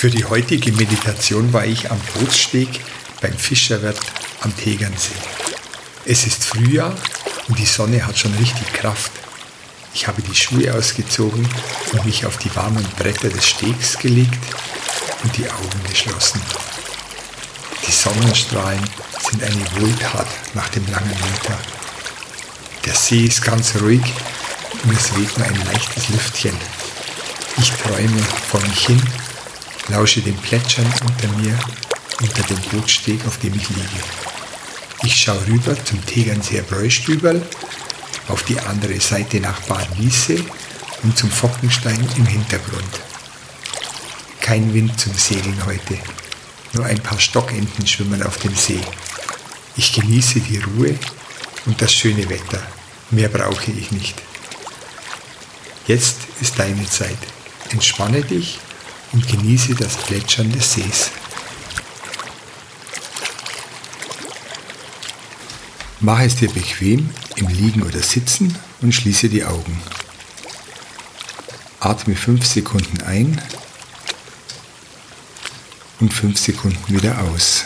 Für die heutige Meditation war ich am Bootssteg beim Fischerwirt am Tegernsee. Es ist Frühjahr und die Sonne hat schon richtig Kraft. Ich habe die Schuhe ausgezogen und mich auf die warmen Bretter des Stegs gelegt und die Augen geschlossen. Die Sonnenstrahlen sind eine Wohltat nach dem langen Winter. Der See ist ganz ruhig und es weht nur ein leichtes Lüftchen. Ich träume vor mich hin lausche dem Plätschern unter mir, unter dem Bootsteg, auf dem ich liege. Ich schaue rüber zum Tegernseer Bräustüberl, auf die andere Seite nach Bad Wiese und zum Fockenstein im Hintergrund. Kein Wind zum Segeln heute, nur ein paar Stockenten schwimmen auf dem See. Ich genieße die Ruhe und das schöne Wetter. Mehr brauche ich nicht. Jetzt ist deine Zeit. Entspanne dich und genieße das Plätschern des Sees. Mache es dir bequem im Liegen oder Sitzen und schließe die Augen. Atme 5 Sekunden ein und 5 Sekunden wieder aus.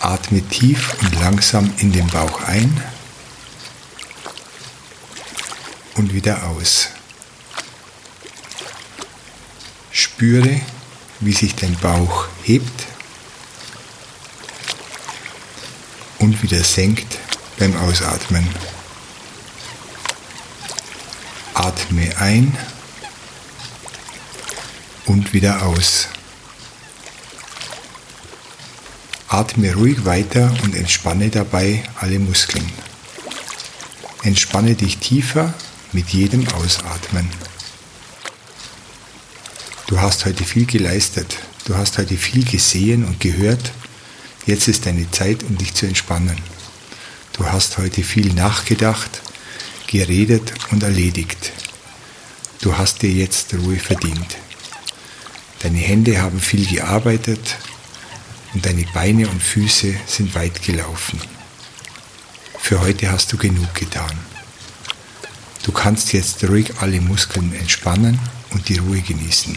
Atme tief und langsam in den Bauch ein und wieder aus. Spüre, wie sich dein Bauch hebt und wieder senkt beim Ausatmen. Atme ein und wieder aus. Atme ruhig weiter und entspanne dabei alle Muskeln. Entspanne dich tiefer mit jedem Ausatmen. Du hast heute viel geleistet, du hast heute viel gesehen und gehört. Jetzt ist deine Zeit, um dich zu entspannen. Du hast heute viel nachgedacht, geredet und erledigt. Du hast dir jetzt Ruhe verdient. Deine Hände haben viel gearbeitet und deine Beine und Füße sind weit gelaufen. Für heute hast du genug getan. Du kannst jetzt ruhig alle Muskeln entspannen und die Ruhe genießen.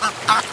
ha ha ha